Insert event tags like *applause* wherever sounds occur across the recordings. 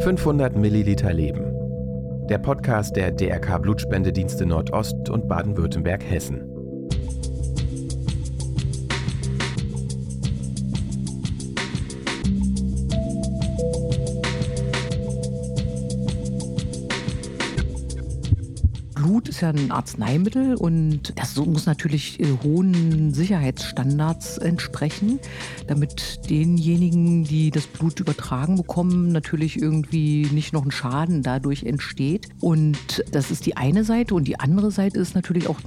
500 Milliliter Leben. Der Podcast der DRK Blutspendedienste Nordost und Baden-Württemberg-Hessen. Blut ist ja ein Arzneimittel und das muss natürlich äh, hohen Sicherheitsstandards entsprechen, damit denjenigen, die das Blut übertragen bekommen, natürlich irgendwie nicht noch ein Schaden dadurch entsteht. Und das ist die eine Seite und die andere Seite ist natürlich auch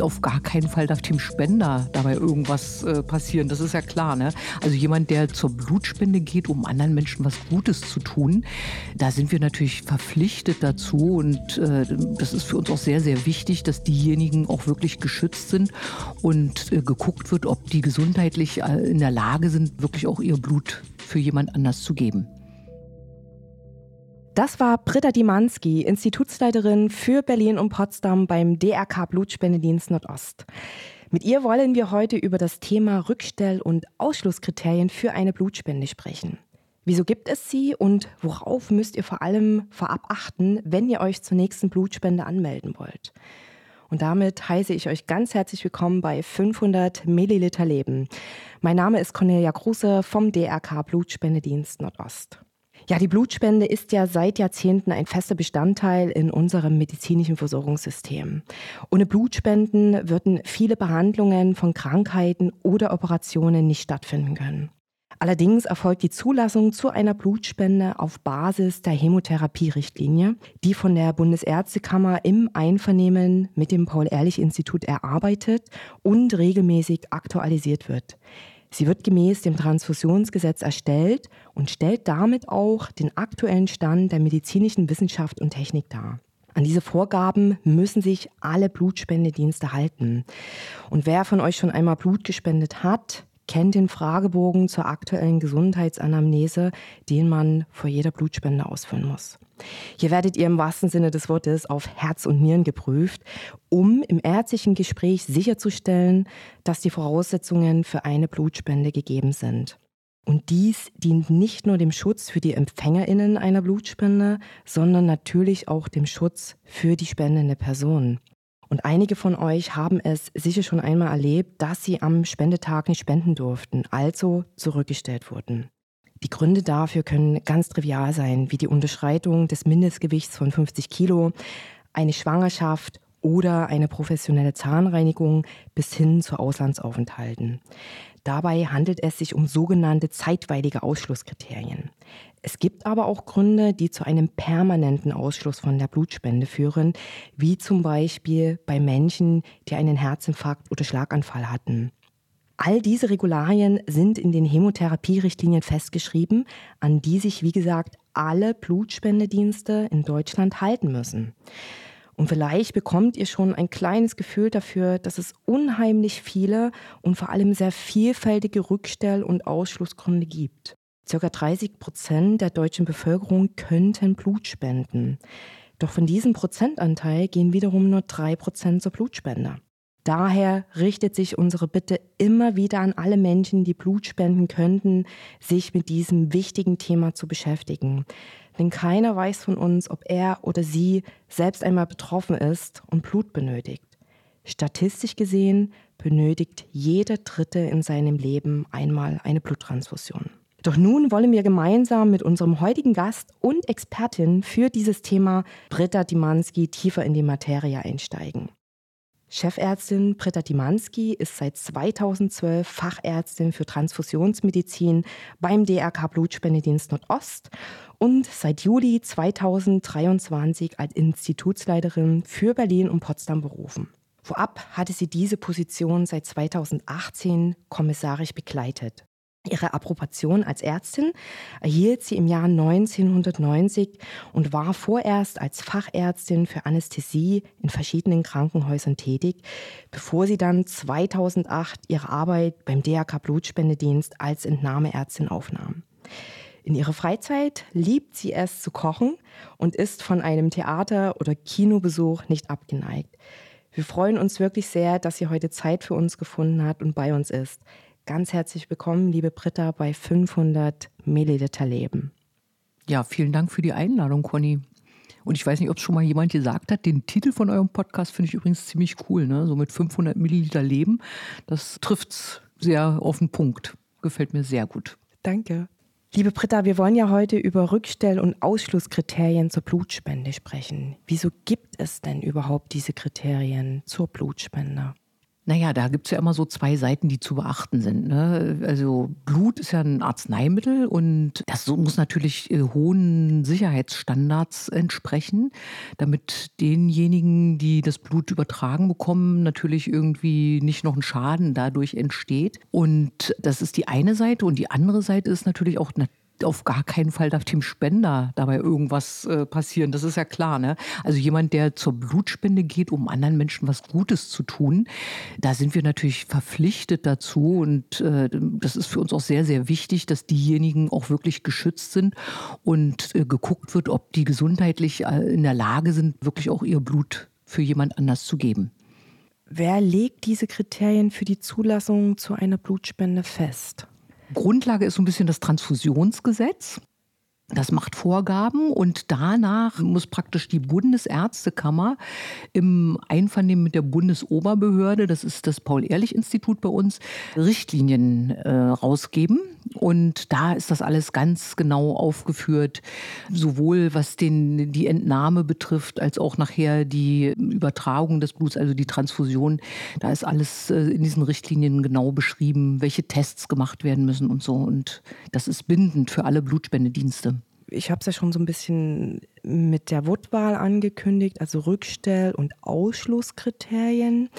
auf gar keinen Fall darf dem Spender dabei irgendwas äh, passieren. Das ist ja klar. Ne? Also jemand, der zur Blutspende geht, um anderen Menschen was Gutes zu tun, da sind wir natürlich verpflichtet dazu und äh, das ist für uns auch sehr, sehr wichtig, dass diejenigen auch wirklich geschützt sind und äh, geguckt wird, ob die gesundheitlich äh, in der Lage sind, wirklich auch ihr Blut für jemand anders zu geben. Das war Britta Dimanski, Institutsleiterin für Berlin und Potsdam beim DRK Blutspendedienst Nordost. Mit ihr wollen wir heute über das Thema Rückstell- und Ausschlusskriterien für eine Blutspende sprechen. Wieso gibt es sie und worauf müsst ihr vor allem vorab achten, wenn ihr euch zur nächsten Blutspende anmelden wollt? Und damit heiße ich euch ganz herzlich willkommen bei 500 Milliliter Leben. Mein Name ist Cornelia Kruse vom DRK Blutspendedienst Nordost. Ja, die Blutspende ist ja seit Jahrzehnten ein fester Bestandteil in unserem medizinischen Versorgungssystem. Ohne Blutspenden würden viele Behandlungen von Krankheiten oder Operationen nicht stattfinden können. Allerdings erfolgt die Zulassung zu einer Blutspende auf Basis der Hämotherapie-Richtlinie, die von der Bundesärztekammer im Einvernehmen mit dem Paul-Ehrlich-Institut erarbeitet und regelmäßig aktualisiert wird. Sie wird gemäß dem Transfusionsgesetz erstellt und stellt damit auch den aktuellen Stand der medizinischen Wissenschaft und Technik dar. An diese Vorgaben müssen sich alle Blutspendedienste halten. Und wer von euch schon einmal Blut gespendet hat, kennt den Fragebogen zur aktuellen Gesundheitsanamnese, den man vor jeder Blutspende ausfüllen muss. Hier werdet ihr im wahrsten Sinne des Wortes auf Herz und Nieren geprüft, um im ärztlichen Gespräch sicherzustellen, dass die Voraussetzungen für eine Blutspende gegeben sind. Und dies dient nicht nur dem Schutz für die Empfängerinnen einer Blutspende, sondern natürlich auch dem Schutz für die spendende Person. Und einige von euch haben es sicher schon einmal erlebt, dass sie am Spendetag nicht spenden durften, also zurückgestellt wurden. Die Gründe dafür können ganz trivial sein, wie die Unterschreitung des Mindestgewichts von 50 Kilo, eine Schwangerschaft oder eine professionelle Zahnreinigung bis hin zu Auslandsaufenthalten. Dabei handelt es sich um sogenannte zeitweilige Ausschlusskriterien. Es gibt aber auch Gründe, die zu einem permanenten Ausschluss von der Blutspende führen, wie zum Beispiel bei Menschen, die einen Herzinfarkt oder Schlaganfall hatten. All diese Regularien sind in den Hämotherapierichtlinien festgeschrieben, an die sich, wie gesagt, alle Blutspendedienste in Deutschland halten müssen. Und vielleicht bekommt ihr schon ein kleines Gefühl dafür, dass es unheimlich viele und vor allem sehr vielfältige Rückstell- und Ausschlussgründe gibt. Circa 30 Prozent der deutschen Bevölkerung könnten Blut spenden. Doch von diesem Prozentanteil gehen wiederum nur drei Prozent zur Blutspende. Daher richtet sich unsere Bitte immer wieder an alle Menschen, die Blut spenden könnten, sich mit diesem wichtigen Thema zu beschäftigen. Denn keiner weiß von uns, ob er oder sie selbst einmal betroffen ist und Blut benötigt. Statistisch gesehen benötigt jeder Dritte in seinem Leben einmal eine Bluttransfusion. Doch nun wollen wir gemeinsam mit unserem heutigen Gast und Expertin für dieses Thema, Britta Dimanski, tiefer in die Materie einsteigen. Chefärztin Britta Dimanski ist seit 2012 Fachärztin für Transfusionsmedizin beim DRK Blutspendedienst Nordost und seit Juli 2023 als Institutsleiterin für Berlin und Potsdam berufen. Vorab hatte sie diese Position seit 2018 kommissarisch begleitet. Ihre Approbation als Ärztin erhielt sie im Jahr 1990 und war vorerst als Fachärztin für Anästhesie in verschiedenen Krankenhäusern tätig, bevor sie dann 2008 ihre Arbeit beim DRK Blutspendedienst als Entnahmeärztin aufnahm. In ihrer Freizeit liebt sie es zu kochen und ist von einem Theater- oder Kinobesuch nicht abgeneigt. Wir freuen uns wirklich sehr, dass sie heute Zeit für uns gefunden hat und bei uns ist. Ganz herzlich willkommen, liebe Britta, bei 500 Milliliter Leben. Ja, vielen Dank für die Einladung, Conny. Und ich weiß nicht, ob es schon mal jemand gesagt hat, den Titel von eurem Podcast finde ich übrigens ziemlich cool. Ne? So mit 500 Milliliter Leben, das trifft es sehr auf den Punkt. Gefällt mir sehr gut. Danke. Liebe Britta, wir wollen ja heute über Rückstell- und Ausschlusskriterien zur Blutspende sprechen. Wieso gibt es denn überhaupt diese Kriterien zur Blutspende? Naja, da gibt es ja immer so zwei Seiten, die zu beachten sind. Ne? Also Blut ist ja ein Arzneimittel und das muss natürlich äh, hohen Sicherheitsstandards entsprechen, damit denjenigen, die das Blut übertragen bekommen, natürlich irgendwie nicht noch ein Schaden dadurch entsteht. Und das ist die eine Seite und die andere Seite ist natürlich auch auf gar keinen Fall darf dem Spender dabei irgendwas äh, passieren. Das ist ja klar. Ne? Also jemand, der zur Blutspende geht, um anderen Menschen was Gutes zu tun, da sind wir natürlich verpflichtet dazu. Und äh, das ist für uns auch sehr, sehr wichtig, dass diejenigen auch wirklich geschützt sind und äh, geguckt wird, ob die gesundheitlich äh, in der Lage sind, wirklich auch ihr Blut für jemand anders zu geben. Wer legt diese Kriterien für die Zulassung zu einer Blutspende fest? Grundlage ist so ein bisschen das Transfusionsgesetz. Das macht Vorgaben und danach muss praktisch die Bundesärztekammer im Einvernehmen mit der Bundesoberbehörde, das ist das Paul-Ehrlich-Institut bei uns, Richtlinien äh, rausgeben. Und da ist das alles ganz genau aufgeführt, sowohl was den, die Entnahme betrifft, als auch nachher die Übertragung des Bluts, also die Transfusion. Da ist alles äh, in diesen Richtlinien genau beschrieben, welche Tests gemacht werden müssen und so. Und das ist bindend für alle Blutspendedienste ich habe es ja schon so ein bisschen mit der Wortwahl angekündigt, also Rückstell- und Ausschlusskriterien.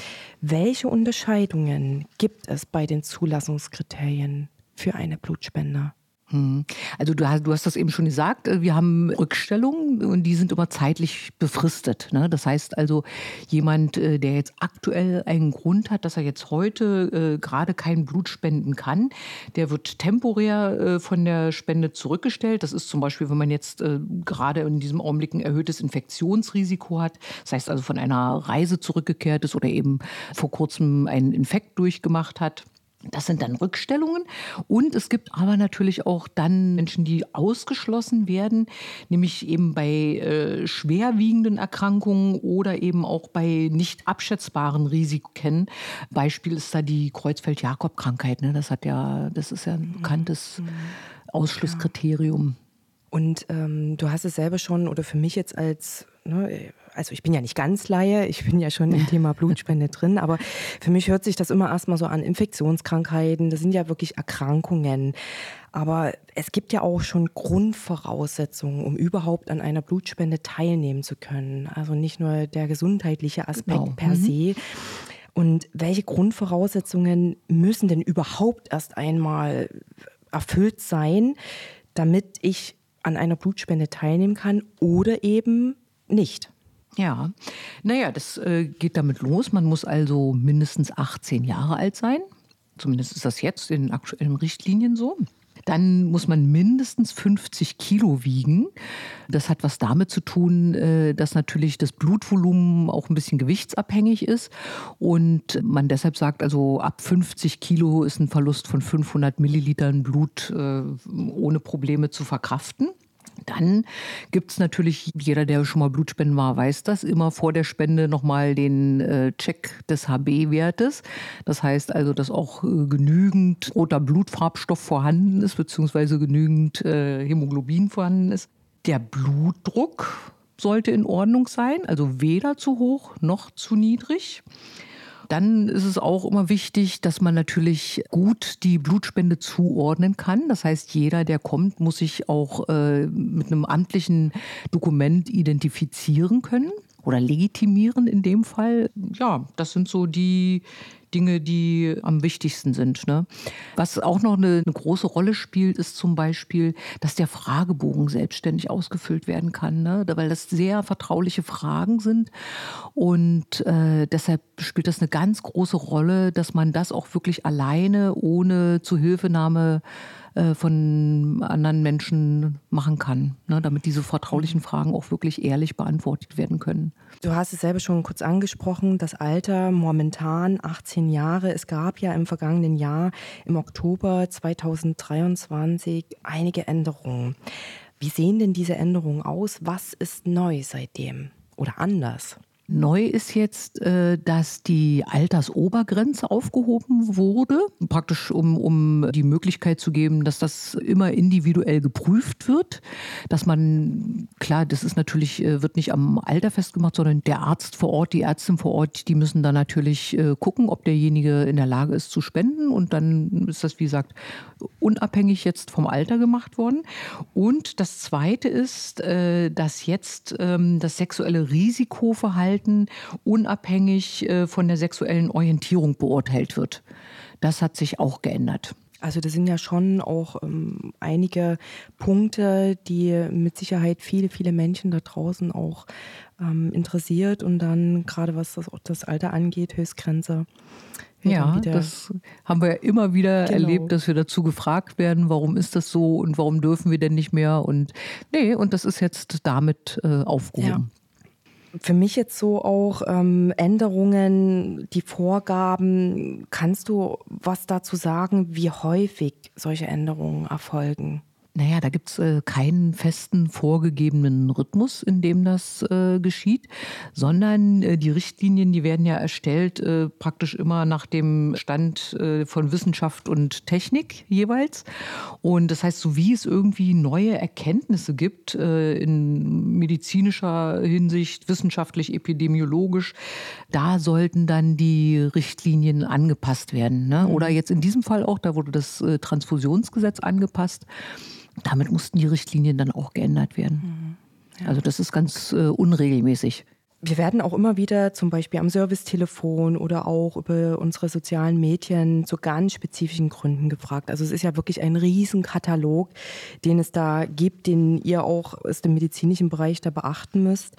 Welche Unterscheidungen gibt es bei den Zulassungskriterien für eine Blutspende? Hm. Also du hast, du hast das eben schon gesagt, äh, wir haben Rückstellungen und die sind immer zeitlich befristet. Ne? Das heißt also, jemand, äh, der jetzt aktuell einen Grund hat, dass er jetzt heute äh, gerade kein Blut spenden kann, der wird temporär äh, von der Spende zurückgestellt. Das ist zum Beispiel, wenn man jetzt äh, gerade in diesem Augenblick ein erhöhtes Infektionsrisiko hat, das heißt also von einer Reise zurückgekehrt ist oder eben vor kurzem einen Infekt durchgemacht hat. Das sind dann Rückstellungen. Und es gibt aber natürlich auch dann Menschen, die ausgeschlossen werden, nämlich eben bei äh, schwerwiegenden Erkrankungen oder eben auch bei nicht abschätzbaren Risiken. Beispiel ist da die Kreuzfeld-Jakob-Krankheit. Ne? Das hat ja, das ist ja ein bekanntes mhm. Ausschlusskriterium. Und ähm, du hast es selber schon, oder für mich jetzt als ne, also ich bin ja nicht ganz Laie, ich bin ja schon im *laughs* Thema Blutspende drin, aber für mich hört sich das immer erstmal so an Infektionskrankheiten, das sind ja wirklich Erkrankungen. Aber es gibt ja auch schon Grundvoraussetzungen, um überhaupt an einer Blutspende teilnehmen zu können. Also nicht nur der gesundheitliche Aspekt genau. per mhm. se. Und welche Grundvoraussetzungen müssen denn überhaupt erst einmal erfüllt sein, damit ich an einer Blutspende teilnehmen kann oder eben nicht? Ja, naja, das äh, geht damit los. Man muss also mindestens 18 Jahre alt sein. Zumindest ist das jetzt in aktuellen Richtlinien so. Dann muss man mindestens 50 Kilo wiegen. Das hat was damit zu tun, äh, dass natürlich das Blutvolumen auch ein bisschen gewichtsabhängig ist. Und man deshalb sagt, also ab 50 Kilo ist ein Verlust von 500 Millilitern Blut äh, ohne Probleme zu verkraften. Dann gibt es natürlich, jeder, der schon mal Blutspenden war, weiß das, immer vor der Spende nochmal den äh, Check des HB-Wertes. Das heißt also, dass auch äh, genügend roter Blutfarbstoff vorhanden ist, beziehungsweise genügend äh, Hämoglobin vorhanden ist. Der Blutdruck sollte in Ordnung sein, also weder zu hoch noch zu niedrig. Dann ist es auch immer wichtig, dass man natürlich gut die Blutspende zuordnen kann. Das heißt, jeder, der kommt, muss sich auch äh, mit einem amtlichen Dokument identifizieren können oder legitimieren in dem Fall. Ja, das sind so die, Dinge, die am wichtigsten sind. Ne? Was auch noch eine, eine, große Rolle spielt, ist zum Beispiel, dass der Fragebogen selbstständig ausgefüllt werden kann, ne? weil das sehr vertrauliche Fragen sind. Und äh, deshalb spielt das eine ganz große Rolle, dass man das auch wirklich alleine, ohne Zuhilfenahme äh, von anderen Menschen machen kann, ne, damit diese vertraulichen Fragen auch wirklich ehrlich beantwortet werden können. Du hast es selber schon kurz angesprochen, das Alter momentan 18 Jahre. Es gab ja im vergangenen Jahr, im Oktober 2023, einige Änderungen. Wie sehen denn diese Änderungen aus? Was ist neu seitdem oder anders? Neu ist jetzt, äh, dass die Altersobergrenze aufgehoben wurde, praktisch um, um die Möglichkeit zu geben, dass das immer individuell geprüft wird, dass man, klar, das ist natürlich, äh, wird nicht am Alter festgemacht, sondern der Arzt vor Ort, die Ärztin vor Ort, die müssen dann natürlich äh, gucken, ob derjenige in der Lage ist zu spenden und dann ist das, wie gesagt, unabhängig jetzt vom Alter gemacht worden. Und das Zweite ist, dass jetzt ähm, das sexuelle Risikoverhalten Verhalten unabhängig äh, von der sexuellen Orientierung beurteilt wird. Das hat sich auch geändert. Also das sind ja schon auch ähm, einige Punkte, die mit Sicherheit viele, viele Menschen da draußen auch ähm, interessiert und dann gerade was das, das Alter angeht, Höchstgrenze. Ja, das haben wir ja immer wieder genau. erlebt, dass wir dazu gefragt werden, warum ist das so und warum dürfen wir denn nicht mehr und nee, und das ist jetzt damit äh, aufgehoben. Ja für mich jetzt so auch ähm, Änderungen, die Vorgaben. Kannst du was dazu sagen, wie häufig solche Änderungen erfolgen? Naja, da gibt's äh, keinen festen vorgegebenen Rhythmus, in dem das äh, geschieht, sondern äh, die Richtlinien, die werden ja erstellt äh, praktisch immer nach dem Stand äh, von Wissenschaft und Technik jeweils. Und das heißt, so wie es irgendwie neue Erkenntnisse gibt äh, in medizinischer Hinsicht, wissenschaftlich, epidemiologisch, da sollten dann die Richtlinien angepasst werden. Ne? Oder jetzt in diesem Fall auch, da wurde das Transfusionsgesetz angepasst. Damit mussten die Richtlinien dann auch geändert werden. Mhm. Ja. Also das ist ganz äh, unregelmäßig. Wir werden auch immer wieder zum Beispiel am Servicetelefon oder auch über unsere sozialen Medien zu ganz spezifischen Gründen gefragt. Also es ist ja wirklich ein Riesenkatalog, den es da gibt, den ihr auch aus dem medizinischen Bereich da beachten müsst.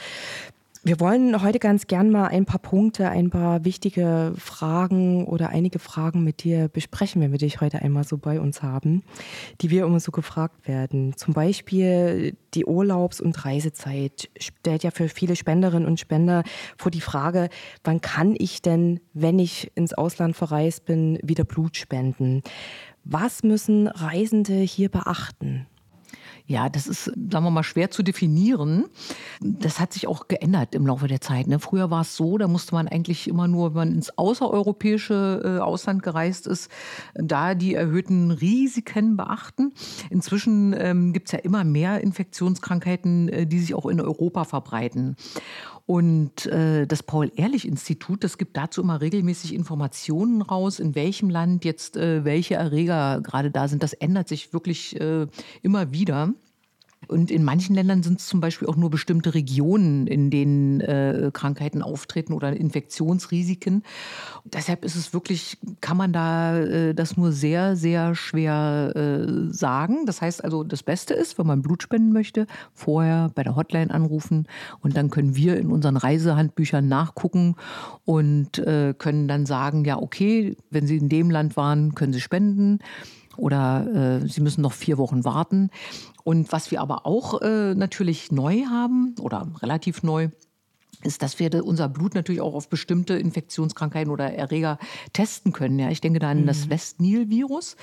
Wir wollen heute ganz gern mal ein paar Punkte, ein paar wichtige Fragen oder einige Fragen mit dir besprechen, wenn wir dich heute einmal so bei uns haben, die wir immer so gefragt werden. Zum Beispiel die Urlaubs- und Reisezeit stellt ja für viele Spenderinnen und Spender vor die Frage, wann kann ich denn, wenn ich ins Ausland verreist bin, wieder Blut spenden? Was müssen Reisende hier beachten? Ja, das ist, sagen wir mal, schwer zu definieren. Das hat sich auch geändert im Laufe der Zeit. Ne? Früher war es so, da musste man eigentlich immer nur, wenn man ins außereuropäische äh, Ausland gereist ist, da die erhöhten Risiken beachten. Inzwischen ähm, gibt es ja immer mehr Infektionskrankheiten, äh, die sich auch in Europa verbreiten. Und äh, das Paul-Ehrlich-Institut, das gibt dazu immer regelmäßig Informationen raus, in welchem Land jetzt äh, welche Erreger gerade da sind. Das ändert sich wirklich äh, immer wieder. Und in manchen Ländern sind es zum Beispiel auch nur bestimmte Regionen, in denen äh, Krankheiten auftreten oder Infektionsrisiken. Deshalb ist es wirklich, kann man da äh, das nur sehr, sehr schwer äh, sagen. Das heißt also, das Beste ist, wenn man Blut spenden möchte, vorher bei der Hotline anrufen und dann können wir in unseren Reisehandbüchern nachgucken und äh, können dann sagen, ja, okay, wenn Sie in dem Land waren, können Sie spenden oder äh, sie müssen noch vier Wochen warten. Und was wir aber auch äh, natürlich neu haben oder relativ neu, ist, dass wir unser Blut natürlich auch auf bestimmte Infektionskrankheiten oder Erreger testen können. Ja, ich denke da an mhm. das West-Nil-Virus.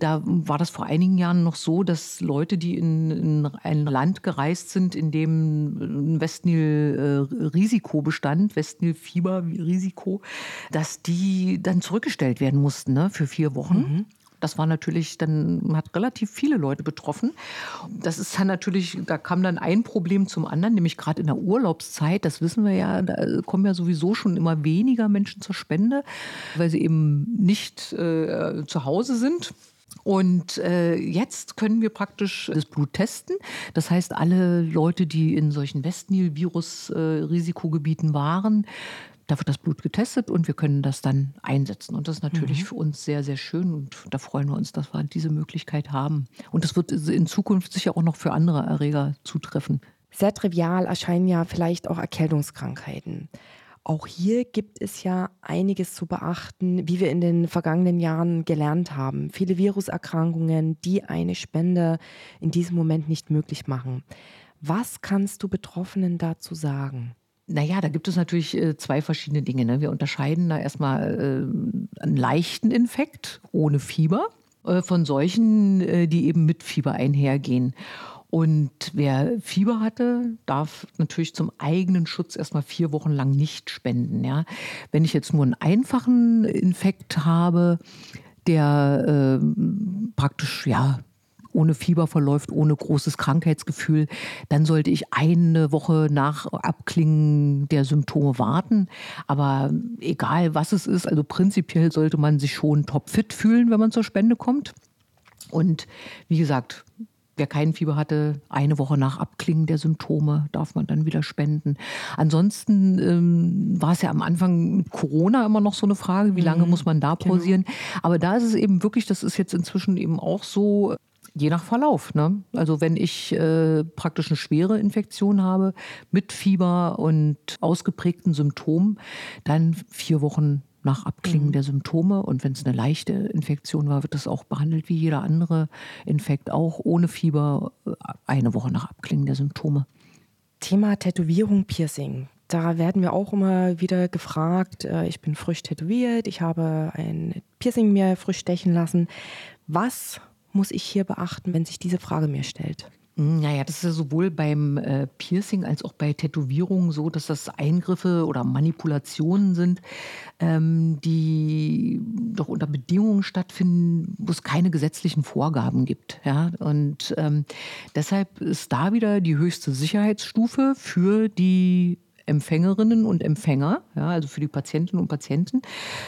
Da war das vor einigen Jahren noch so, dass Leute, die in, in ein Land gereist sind, in dem ein West-Nil-Risiko bestand, West-Nil-Fieber-Risiko, dass die dann zurückgestellt werden mussten ne, für vier Wochen. Mhm. Das war natürlich, dann hat relativ viele Leute betroffen. Das ist dann natürlich, da kam dann ein Problem zum anderen, nämlich gerade in der Urlaubszeit, das wissen wir ja, da kommen ja sowieso schon immer weniger Menschen zur Spende, weil sie eben nicht äh, zu Hause sind. Und äh, jetzt können wir praktisch das Blut testen. Das heißt, alle Leute, die in solchen Westnil-Virus-Risikogebieten äh, waren, da wird das Blut getestet und wir können das dann einsetzen. Und das ist natürlich mhm. für uns sehr, sehr schön und da freuen wir uns, dass wir diese Möglichkeit haben. Und das wird in Zukunft sicher auch noch für andere Erreger zutreffen. Sehr trivial erscheinen ja vielleicht auch Erkältungskrankheiten. Auch hier gibt es ja einiges zu beachten, wie wir in den vergangenen Jahren gelernt haben. Viele Viruserkrankungen, die eine Spende in diesem Moment nicht möglich machen. Was kannst du Betroffenen dazu sagen? Naja, da gibt es natürlich äh, zwei verschiedene Dinge. Ne? Wir unterscheiden da erstmal äh, einen leichten Infekt ohne Fieber äh, von solchen, die eben mit Fieber einhergehen. Und wer Fieber hatte, darf natürlich zum eigenen Schutz erstmal vier Wochen lang nicht spenden. Ja? Wenn ich jetzt nur einen einfachen Infekt habe, der äh, praktisch ja ohne Fieber verläuft, ohne großes Krankheitsgefühl, dann sollte ich eine Woche nach Abklingen der Symptome warten. Aber egal was es ist, also prinzipiell sollte man sich schon topfit fühlen, wenn man zur Spende kommt. Und wie gesagt, Wer kein Fieber hatte, eine Woche nach Abklingen der Symptome darf man dann wieder spenden. Ansonsten ähm, war es ja am Anfang mit Corona immer noch so eine Frage, wie lange mhm, muss man da genau. pausieren. Genau. Aber da ist es eben wirklich, das ist jetzt inzwischen eben auch so, je nach Verlauf. Ne? Also wenn ich äh, praktisch eine schwere Infektion habe mit Fieber und ausgeprägten Symptomen, dann vier Wochen nach Abklingen mhm. der Symptome. Und wenn es eine leichte Infektion war, wird das auch behandelt wie jeder andere Infekt, auch ohne Fieber, äh, eine Woche nach Abklingen der Symptome. Thema Tätowierung, Piercing. Da werden wir auch immer wieder gefragt, äh, ich bin frisch tätowiert, ich habe ein Piercing mir frisch stechen lassen. Was muss ich hier beachten, wenn sich diese Frage mir stellt? Naja, das ist ja sowohl beim äh, Piercing als auch bei Tätowierungen so, dass das Eingriffe oder Manipulationen sind, ähm, die doch unter Bedingungen stattfinden, wo es keine gesetzlichen Vorgaben gibt. Ja? Und ähm, deshalb ist da wieder die höchste Sicherheitsstufe für die Empfängerinnen und Empfänger, ja, also für die Patientinnen und Patienten,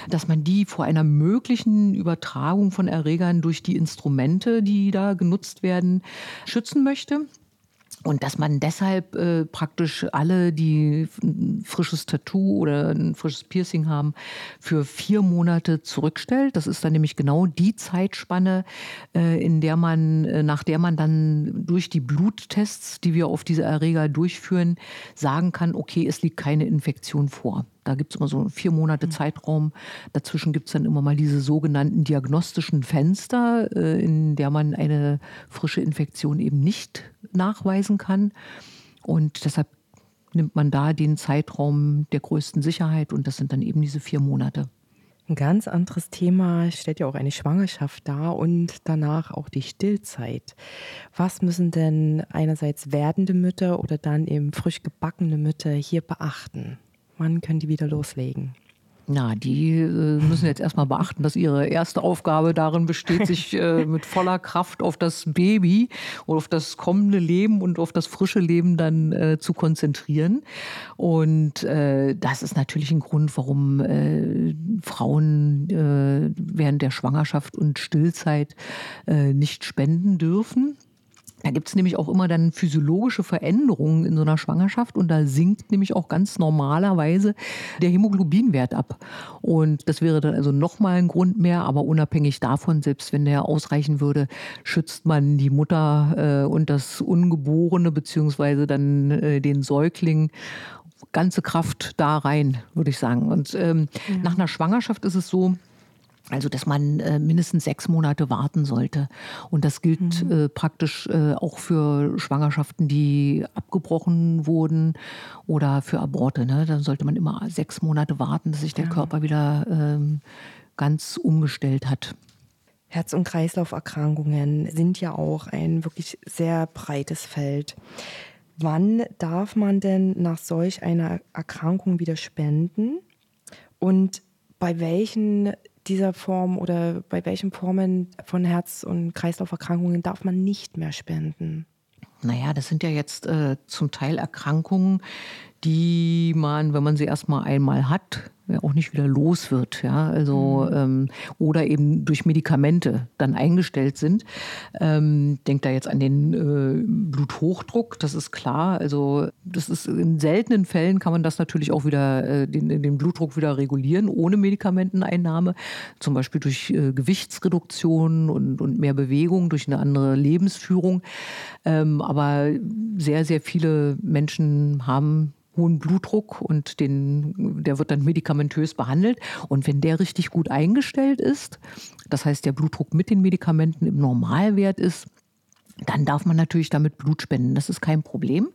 dass man die vor einer möglichen Übertragung von Erregern durch die Instrumente, die da genutzt werden, schützen möchte. Und dass man deshalb äh, praktisch alle, die ein frisches Tattoo oder ein frisches Piercing haben, für vier Monate zurückstellt. Das ist dann nämlich genau die Zeitspanne, äh, in der man, äh, nach der man dann durch die Bluttests, die wir auf diese Erreger durchführen, sagen kann, okay, es liegt keine Infektion vor. Da gibt es immer so vier Monate mhm. Zeitraum. Dazwischen gibt es dann immer mal diese sogenannten diagnostischen Fenster, äh, in der man eine frische Infektion eben nicht nachweisen kann. Und deshalb nimmt man da den Zeitraum der größten Sicherheit und das sind dann eben diese vier Monate. Ein ganz anderes Thema stellt ja auch eine Schwangerschaft dar und danach auch die Stillzeit. Was müssen denn einerseits werdende Mütter oder dann eben frisch gebackene Mütter hier beachten? Wann können die wieder loslegen? Na, die äh, müssen jetzt erstmal beachten, dass ihre erste Aufgabe darin besteht, sich *laughs* äh, mit voller Kraft auf das Baby und auf das kommende Leben und auf das frische Leben dann äh, zu konzentrieren. Und äh, das ist natürlich ein Grund, warum äh, Frauen äh, während der Schwangerschaft und Stillzeit nicht spenden dürfen. Da gibt es nämlich auch immer dann physiologische Veränderungen in so einer Schwangerschaft und da sinkt nämlich auch ganz normalerweise der Hämoglobinwert ab. Und das wäre dann also nochmal ein Grund mehr, aber unabhängig davon, selbst wenn der ausreichen würde, schützt man die Mutter äh, und das Ungeborene beziehungsweise dann äh, den Säugling ganze Kraft da rein, würde ich sagen. Und ähm, ja. nach einer Schwangerschaft ist es so, also, dass man äh, mindestens sechs Monate warten sollte. Und das gilt mhm. äh, praktisch äh, auch für Schwangerschaften, die abgebrochen wurden oder für Aborte. Ne? Dann sollte man immer sechs Monate warten, dass sich der ja. Körper wieder ähm, ganz umgestellt hat. Herz- und Kreislauferkrankungen sind ja auch ein wirklich sehr breites Feld. Wann darf man denn nach solch einer Erkrankung wieder spenden? Und bei welchen dieser Form oder bei welchen Formen von Herz- und Kreislauferkrankungen darf man nicht mehr spenden? Naja, das sind ja jetzt äh, zum Teil Erkrankungen, die man, wenn man sie erstmal einmal hat, auch nicht wieder los wird, ja, also mhm. ähm, oder eben durch Medikamente dann eingestellt sind. Ähm, denkt da jetzt an den äh, Bluthochdruck, das ist klar. Also das ist in seltenen Fällen kann man das natürlich auch wieder äh, den, den Blutdruck wieder regulieren ohne Medikamenteneinnahme, zum Beispiel durch äh, Gewichtsreduktion und, und mehr Bewegung, durch eine andere Lebensführung. Ähm, aber sehr sehr viele Menschen haben hohen Blutdruck und den, der wird dann medikamentös behandelt. Und wenn der richtig gut eingestellt ist, das heißt der Blutdruck mit den Medikamenten im Normalwert ist, dann darf man natürlich damit Blut spenden. Das ist kein Problem.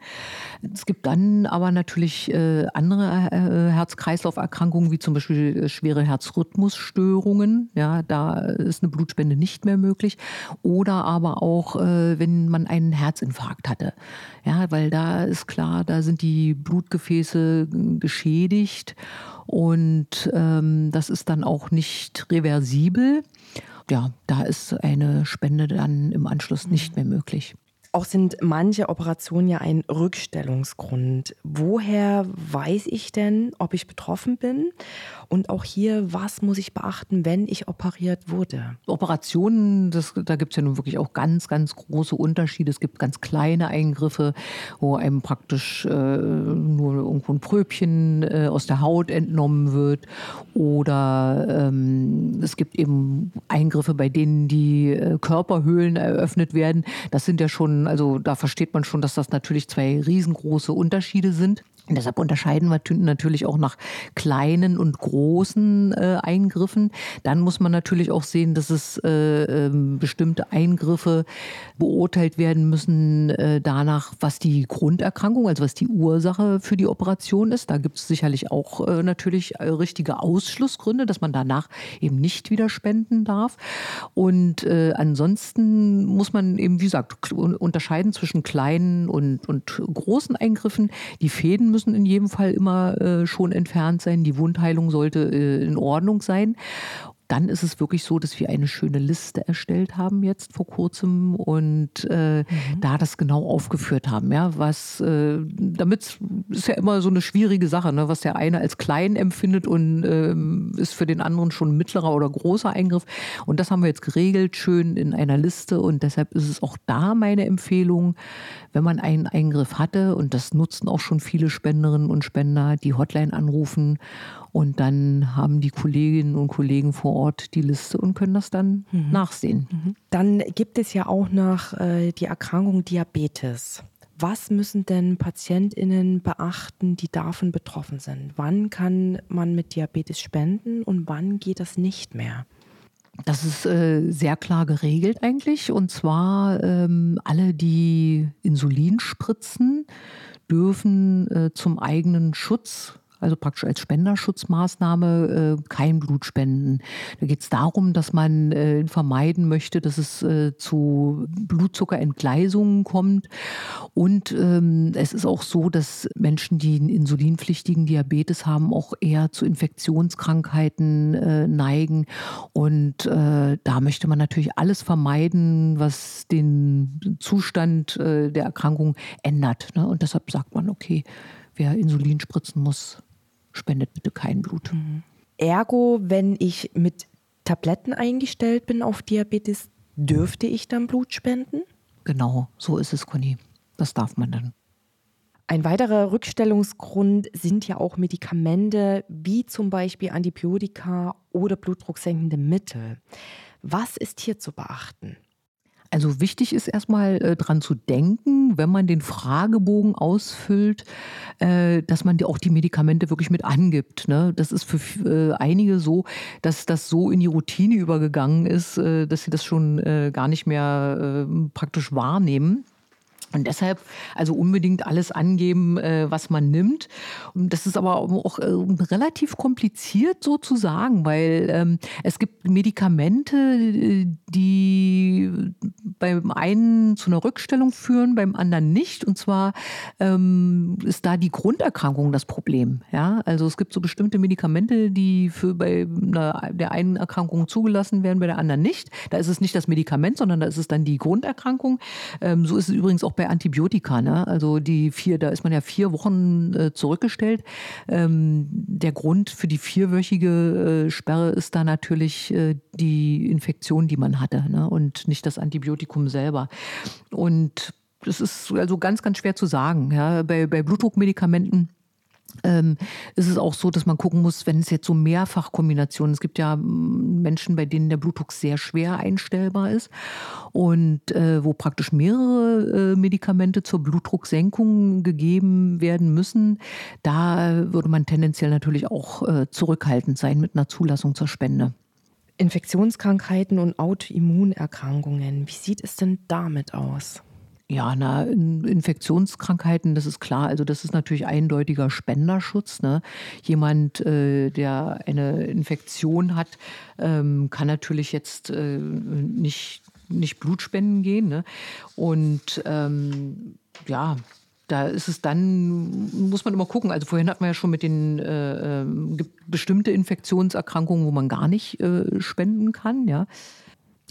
Es gibt dann aber natürlich äh, andere äh, Herz-Kreislauf-Erkrankungen, wie zum Beispiel äh, schwere Herzrhythmusstörungen. Ja, da ist eine Blutspende nicht mehr möglich. Oder aber auch, äh, wenn man einen Herzinfarkt hatte. Ja, weil da ist klar, da sind die Blutgefäße äh, geschädigt und ähm, das ist dann auch nicht reversibel ja, da ist eine Spende dann im Anschluss nicht mehr möglich. Auch sind manche Operationen ja ein Rückstellungsgrund. Woher weiß ich denn, ob ich betroffen bin? Und auch hier, was muss ich beachten, wenn ich operiert wurde? Operationen, das, da gibt es ja nun wirklich auch ganz, ganz große Unterschiede. Es gibt ganz kleine Eingriffe, wo einem praktisch äh, nur irgendwo ein Pröbchen äh, aus der Haut entnommen wird. Oder ähm, es gibt eben Eingriffe, bei denen die äh, Körperhöhlen eröffnet werden. Das sind ja schon also da versteht man schon, dass das natürlich zwei riesengroße Unterschiede sind. Und deshalb unterscheiden wir natürlich auch nach kleinen und großen äh, Eingriffen. Dann muss man natürlich auch sehen, dass es äh, äh, bestimmte Eingriffe beurteilt werden müssen äh, danach, was die Grunderkrankung, also was die Ursache für die Operation ist. Da gibt es sicherlich auch äh, natürlich äh, richtige Ausschlussgründe, dass man danach eben nicht wieder spenden darf. Und ansonsten muss man eben, wie gesagt, unterscheiden zwischen kleinen und, und großen Eingriffen. Die Fäden müssen in jedem Fall immer äh, schon entfernt sein. Die Wundheilung sollte äh, in Ordnung sein dann ist es wirklich so, dass wir eine schöne Liste erstellt haben jetzt vor kurzem und äh, mhm. da das genau aufgeführt haben. Ja, was äh, damit ist ja immer so eine schwierige Sache, ne? was der eine als klein empfindet und äh, ist für den anderen schon ein mittlerer oder großer Eingriff. Und das haben wir jetzt geregelt, schön in einer Liste. Und deshalb ist es auch da meine Empfehlung, wenn man einen Eingriff hatte, und das nutzen auch schon viele Spenderinnen und Spender, die Hotline anrufen und dann haben die Kolleginnen und Kollegen vor Ort die Liste und können das dann mhm. nachsehen. Mhm. Dann gibt es ja auch noch äh, die Erkrankung Diabetes. Was müssen denn PatientInnen beachten, die davon betroffen sind? Wann kann man mit Diabetes spenden und wann geht das nicht mehr? Das ist äh, sehr klar geregelt eigentlich. Und zwar ähm, alle, die Insulin spritzen, dürfen äh, zum eigenen Schutz also praktisch als Spenderschutzmaßnahme äh, kein Blut spenden. Da geht es darum, dass man äh, vermeiden möchte, dass es äh, zu Blutzuckerentgleisungen kommt. Und ähm, es ist auch so, dass Menschen, die einen insulinpflichtigen Diabetes haben, auch eher zu Infektionskrankheiten äh, neigen. Und äh, da möchte man natürlich alles vermeiden, was den Zustand äh, der Erkrankung ändert. Ne? Und deshalb sagt man, okay, wer Insulin spritzen muss, spendet bitte kein Blut. Mhm. Ergo, wenn ich mit Tabletten eingestellt bin auf Diabetes, dürfte ich dann Blut spenden? Genau, so ist es, Conny. Das darf man dann. Ein weiterer Rückstellungsgrund sind ja auch Medikamente wie zum Beispiel Antibiotika oder blutdrucksenkende Mittel. Was ist hier zu beachten? Also wichtig ist erstmal äh, dran zu denken, wenn man den Fragebogen ausfüllt, äh, dass man auch die Medikamente wirklich mit angibt. Ne? Das ist für äh, einige so, dass das so in die Routine übergegangen ist, äh, dass sie das schon äh, gar nicht mehr äh, praktisch wahrnehmen. Und deshalb also unbedingt alles angeben, äh, was man nimmt. Und das ist aber auch äh, relativ kompliziert sozusagen, weil ähm, es gibt Medikamente, äh, die beim einen zu einer Rückstellung führen, beim anderen nicht. Und zwar ähm, ist da die Grunderkrankung das Problem. Ja, also es gibt so bestimmte Medikamente, die für bei der einen Erkrankung zugelassen werden, bei der anderen nicht. Da ist es nicht das Medikament, sondern da ist es dann die Grunderkrankung. Ähm, so ist es übrigens auch bei bei Antibiotika. Ne? Also die vier, da ist man ja vier Wochen äh, zurückgestellt. Ähm, der Grund für die vierwöchige äh, Sperre ist da natürlich äh, die Infektion, die man hatte ne? und nicht das Antibiotikum selber. Und das ist also ganz, ganz schwer zu sagen. Ja? Bei, bei Blutdruckmedikamenten ähm, ist es auch so, dass man gucken muss, wenn es jetzt so Mehrfachkombinationen, es gibt ja mm, Menschen, bei denen der Blutdruck sehr schwer einstellbar ist und äh, wo praktisch mehrere äh, Medikamente zur Blutdrucksenkung gegeben werden müssen, da würde man tendenziell natürlich auch äh, zurückhaltend sein mit einer Zulassung zur Spende. Infektionskrankheiten und Autoimmunerkrankungen. Wie sieht es denn damit aus? Ja, na, Infektionskrankheiten, das ist klar. Also das ist natürlich eindeutiger Spenderschutz. Ne? Jemand, äh, der eine Infektion hat, ähm, kann natürlich jetzt äh, nicht, nicht Blut spenden gehen. Ne? Und ähm, ja, da ist es dann, muss man immer gucken. Also vorhin hat man ja schon mit den äh, äh, bestimmte Infektionserkrankungen, wo man gar nicht äh, spenden kann. Ja.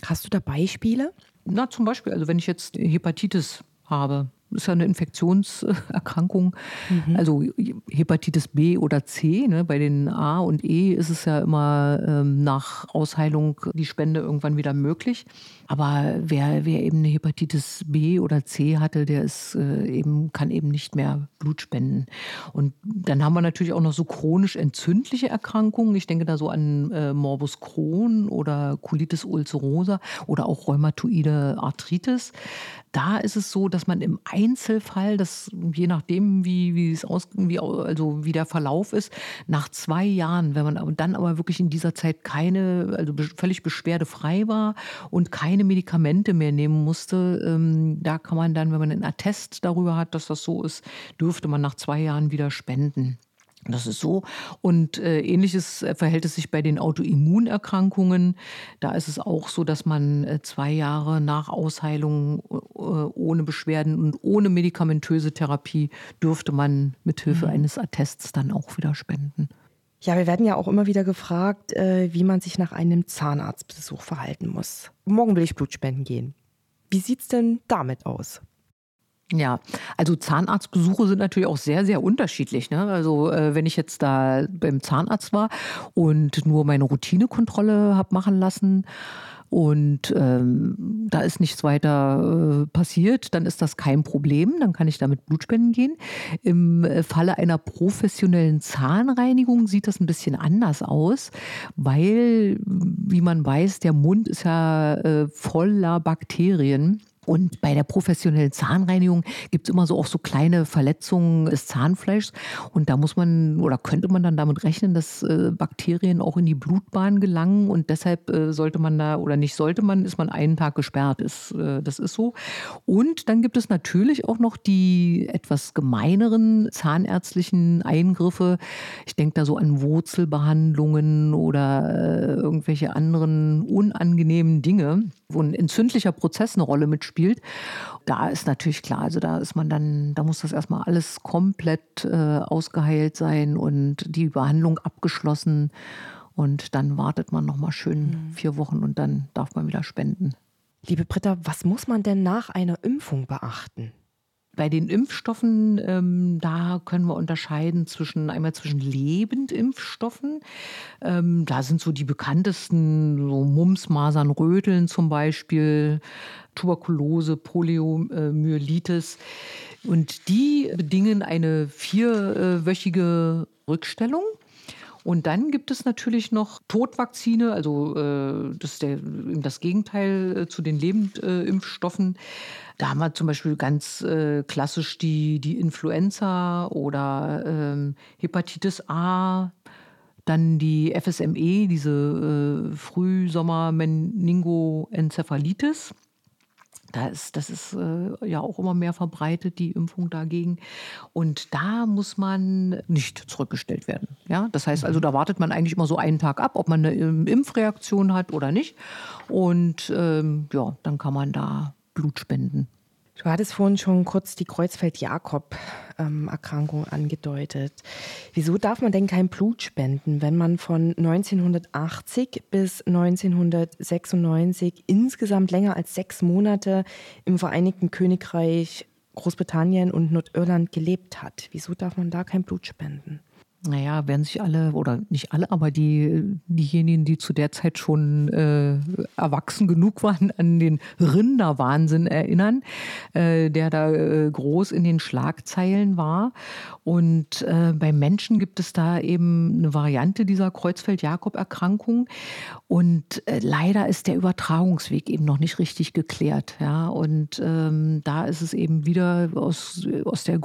Hast du da Beispiele? Na, zum Beispiel, also wenn ich jetzt Hepatitis habe, ist ja eine Infektionserkrankung. Mhm. Also Hepatitis B oder C. Ne? Bei den A und E ist es ja immer ähm, nach Ausheilung die Spende irgendwann wieder möglich. Aber wer, wer eben eine Hepatitis B oder C hatte, der ist äh, eben, kann eben nicht mehr Blut spenden. Und dann haben wir natürlich auch noch so chronisch entzündliche Erkrankungen. Ich denke da so an äh, Morbus Crohn oder Colitis ulcerosa oder auch rheumatoide Arthritis. Da ist es so, dass man im Einzelfall, das je nachdem, wie, wie es aus, wie, also wie der Verlauf ist, nach zwei Jahren, wenn man dann aber wirklich in dieser Zeit keine, also völlig beschwerdefrei war und keine Medikamente mehr nehmen musste, ähm, da kann man dann, wenn man einen Attest darüber hat, dass das so ist, dürfte man nach zwei Jahren wieder spenden. Das ist so. Und äh, ähnliches äh, verhält es sich bei den Autoimmunerkrankungen. Da ist es auch so, dass man äh, zwei Jahre nach Ausheilung äh, ohne Beschwerden und ohne medikamentöse Therapie dürfte man mithilfe mhm. eines Attests dann auch wieder spenden. Ja, wir werden ja auch immer wieder gefragt, äh, wie man sich nach einem Zahnarztbesuch verhalten muss. Morgen will ich Blutspenden gehen. Wie sieht es denn damit aus? Ja, also Zahnarztbesuche sind natürlich auch sehr, sehr unterschiedlich. Ne? Also äh, wenn ich jetzt da beim Zahnarzt war und nur meine Routinekontrolle habe machen lassen, und ähm, da ist nichts weiter äh, passiert, dann ist das kein Problem, dann kann ich damit Blutspenden gehen. Im äh, Falle einer professionellen Zahnreinigung sieht das ein bisschen anders aus, weil, wie man weiß, der Mund ist ja äh, voller Bakterien. Und bei der professionellen Zahnreinigung gibt es immer so auch so kleine Verletzungen des Zahnfleischs. Und da muss man oder könnte man dann damit rechnen, dass äh, Bakterien auch in die Blutbahn gelangen. Und deshalb äh, sollte man da oder nicht sollte man, ist man einen Tag gesperrt. Ist, äh, das ist so. Und dann gibt es natürlich auch noch die etwas gemeineren zahnärztlichen Eingriffe. Ich denke da so an Wurzelbehandlungen oder äh, irgendwelche anderen unangenehmen Dinge, wo ein entzündlicher Prozess eine Rolle mitspielt spielt. Da ist natürlich klar, also da ist man dann, da muss das erstmal alles komplett äh, ausgeheilt sein und die Behandlung abgeschlossen. Und dann wartet man nochmal schön mhm. vier Wochen und dann darf man wieder spenden. Liebe Britta, was muss man denn nach einer Impfung beachten? Bei den Impfstoffen, ähm, da können wir unterscheiden zwischen einmal zwischen Lebendimpfstoffen. Ähm, da sind so die bekanntesten, so Mumps, Masern, Röteln zum Beispiel, Tuberkulose, Poliomyelitis. Und die bedingen eine vierwöchige Rückstellung. Und dann gibt es natürlich noch Todvakzine, also äh, das ist der, das Gegenteil äh, zu den Lebendimpfstoffen. Da haben wir zum Beispiel ganz äh, klassisch die, die Influenza oder ähm, Hepatitis A, dann die FSME, diese äh, Frühsommer-Meningoenzephalitis. Da ist, das ist äh, ja auch immer mehr verbreitet, die Impfung dagegen. Und da muss man nicht zurückgestellt werden. Ja? Das heißt also, mhm. da wartet man eigentlich immer so einen Tag ab, ob man eine ähm, Impfreaktion hat oder nicht. Und ähm, ja, dann kann man da Blut spenden. Du hattest vorhin schon kurz die Kreuzfeld-Jakob-Erkrankung angedeutet. Wieso darf man denn kein Blut spenden, wenn man von 1980 bis 1996 insgesamt länger als sechs Monate im Vereinigten Königreich, Großbritannien und Nordirland gelebt hat? Wieso darf man da kein Blut spenden? Naja, werden sich alle, oder nicht alle, aber die, diejenigen, die zu der Zeit schon äh, erwachsen genug waren, an den Rinderwahnsinn erinnern, äh, der da äh, groß in den Schlagzeilen war. Und äh, bei Menschen gibt es da eben eine Variante dieser Kreuzfeld-Jakob-Erkrankung. Und äh, leider ist der Übertragungsweg eben noch nicht richtig geklärt. Ja? Und ähm, da ist es eben wieder aus, aus der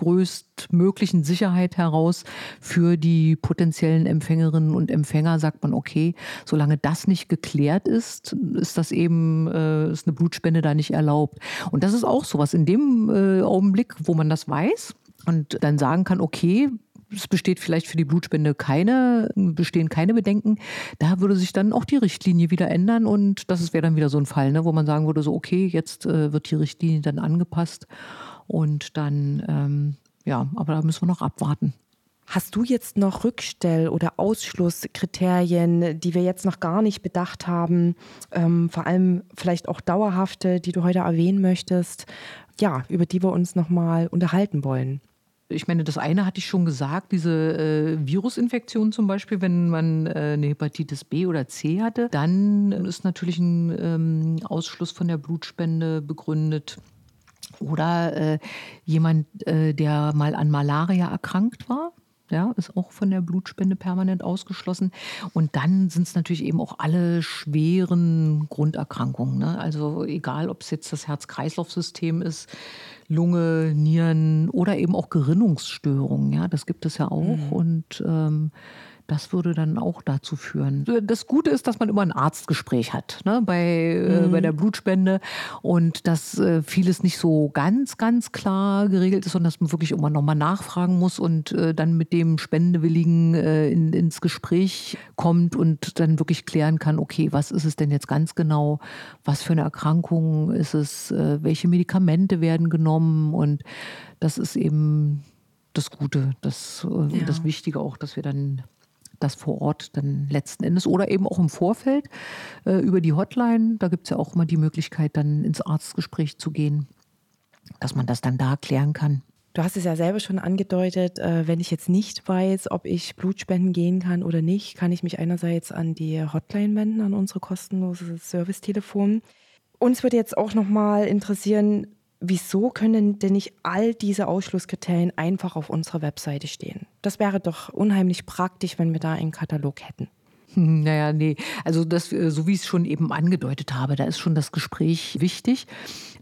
größtmöglichen Sicherheit heraus für die die potenziellen Empfängerinnen und Empfänger sagt man, okay, solange das nicht geklärt ist, ist das eben, äh, ist eine Blutspende da nicht erlaubt. Und das ist auch sowas. In dem äh, Augenblick, wo man das weiß und dann sagen kann, okay, es besteht vielleicht für die Blutspende keine, bestehen keine Bedenken. Da würde sich dann auch die Richtlinie wieder ändern und das wäre dann wieder so ein Fall, ne, wo man sagen würde, so okay, jetzt äh, wird die Richtlinie dann angepasst und dann, ähm, ja, aber da müssen wir noch abwarten. Hast du jetzt noch Rückstell- oder Ausschlusskriterien, die wir jetzt noch gar nicht bedacht haben, ähm, vor allem vielleicht auch dauerhafte, die du heute erwähnen möchtest, ja, über die wir uns nochmal unterhalten wollen? Ich meine, das eine hatte ich schon gesagt, diese äh, Virusinfektion zum Beispiel, wenn man äh, eine Hepatitis B oder C hatte, dann ist natürlich ein ähm, Ausschluss von der Blutspende begründet. Oder äh, jemand, äh, der mal an Malaria erkrankt war, ja, ist auch von der Blutspende permanent ausgeschlossen. Und dann sind es natürlich eben auch alle schweren Grunderkrankungen. Ne? Also egal, ob es jetzt das Herz-Kreislauf-System ist, Lunge, Nieren oder eben auch Gerinnungsstörungen. Ja, das gibt es ja auch. Mhm. Und ähm, das würde dann auch dazu führen. Das Gute ist, dass man immer ein Arztgespräch hat ne, bei, äh, mhm. äh, bei der Blutspende und dass äh, vieles nicht so ganz, ganz klar geregelt ist, sondern dass man wirklich immer nochmal nachfragen muss und äh, dann mit dem Spendewilligen äh, in, ins Gespräch kommt und dann wirklich klären kann, okay, was ist es denn jetzt ganz genau, was für eine Erkrankung ist es, äh, welche Medikamente werden genommen und das ist eben das Gute, das, ja. das Wichtige auch, dass wir dann das vor Ort dann letzten Endes oder eben auch im Vorfeld äh, über die Hotline. Da gibt es ja auch immer die Möglichkeit, dann ins Arztgespräch zu gehen, dass man das dann da klären kann. Du hast es ja selber schon angedeutet, äh, wenn ich jetzt nicht weiß, ob ich Blutspenden gehen kann oder nicht, kann ich mich einerseits an die Hotline wenden, an unsere kostenlose Servicetelefon. Uns würde jetzt auch nochmal interessieren, wieso können denn nicht all diese Ausschlusskriterien einfach auf unserer Webseite stehen? Das wäre doch unheimlich praktisch, wenn wir da einen Katalog hätten. *laughs* Naja, nee. Also das, äh, so wie ich es schon eben angedeutet habe, da ist schon das Gespräch wichtig,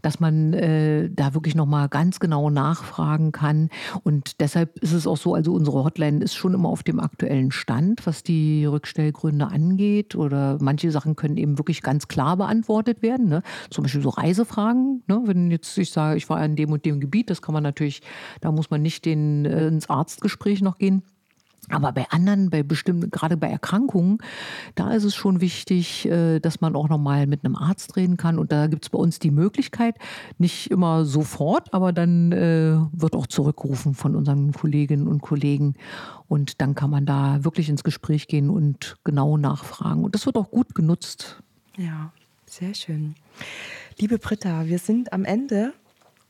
dass man äh, da wirklich nochmal ganz genau nachfragen kann. Und deshalb ist es auch so, also unsere Hotline ist schon immer auf dem aktuellen Stand, was die Rückstellgründe angeht. Oder manche Sachen können eben wirklich ganz klar beantwortet werden. Ne? Zum Beispiel so Reisefragen. Ne? Wenn jetzt ich sage, ich war in dem und dem Gebiet, das kann man natürlich, da muss man nicht den, äh, ins Arztgespräch noch gehen. Aber bei anderen, bei bestimmten, gerade bei Erkrankungen, da ist es schon wichtig, äh, dass man auch nochmal mit einem Arzt reden kann. Und da gibt es bei uns die Möglichkeit, nicht immer sofort, aber dann äh, wird auch zurückgerufen von unseren Kolleginnen und Kollegen. Und dann kann man da wirklich ins Gespräch gehen und genau nachfragen. Und das wird auch gut genutzt. Ja, sehr schön. Liebe Britta, wir sind am Ende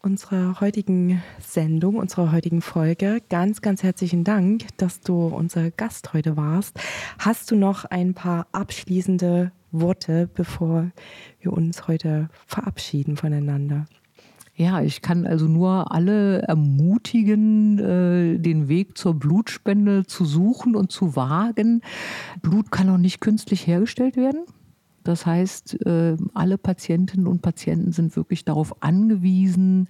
unserer heutigen Sendung, unserer heutigen Folge. Ganz, ganz herzlichen Dank, dass du unser Gast heute warst. Hast du noch ein paar abschließende Worte, bevor wir uns heute verabschieden voneinander? Ja, ich kann also nur alle ermutigen, äh, den Weg zur Blutspende zu suchen und zu wagen. Blut kann auch nicht künstlich hergestellt werden. Das heißt, äh, alle Patientinnen und Patienten sind wirklich darauf angewiesen,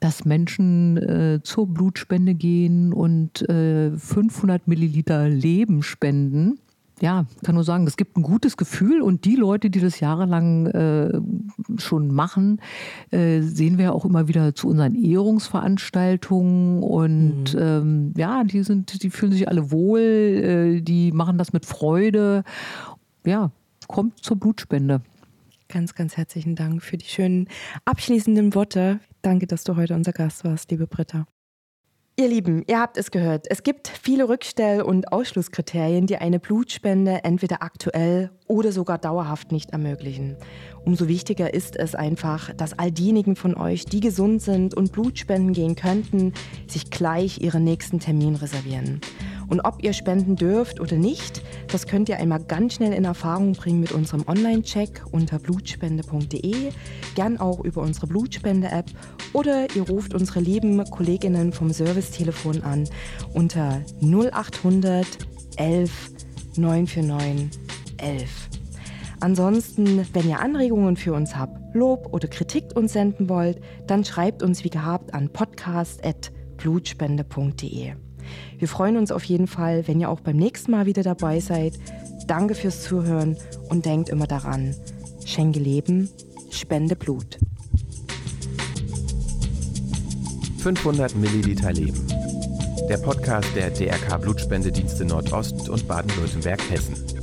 dass Menschen äh, zur Blutspende gehen und 500 äh, Milliliter Leben spenden. Ja, kann nur sagen, es gibt ein gutes Gefühl und die Leute, die das jahrelang äh, schon machen, äh, sehen wir auch immer wieder zu unseren Ehrungsveranstaltungen und mhm. ähm, ja, die sind, die fühlen sich alle wohl, äh, die machen das mit Freude. Ja, kommt zur Blutspende. Ganz, ganz herzlichen Dank für die schönen abschließenden Worte. Danke, dass du heute unser Gast warst, liebe Britta. Ihr Lieben, ihr habt es gehört. Es gibt viele Rückstell- und Ausschlusskriterien, die eine Blutspende entweder aktuell oder sogar dauerhaft nicht ermöglichen. Umso wichtiger ist es einfach, dass all diejenigen von euch, die gesund sind und Blutspenden gehen könnten, sich gleich ihren nächsten Termin reservieren. Und ob ihr spenden dürft oder nicht, das könnt ihr einmal ganz schnell in Erfahrung bringen mit unserem Online-Check unter blutspende.de, gern auch über unsere Blutspende-App oder ihr ruft unsere lieben Kolleginnen vom Servicetelefon an unter 0800 11 949 11. Ansonsten, wenn ihr Anregungen für uns habt, Lob oder Kritik uns senden wollt, dann schreibt uns wie gehabt an podcast.blutspende.de. Wir freuen uns auf jeden Fall, wenn ihr auch beim nächsten Mal wieder dabei seid. Danke fürs Zuhören und denkt immer daran, schenke Leben, spende Blut. 500 Milliliter Leben. Der Podcast der DRK Blutspendedienste Nordost und Baden-Württemberg-Hessen.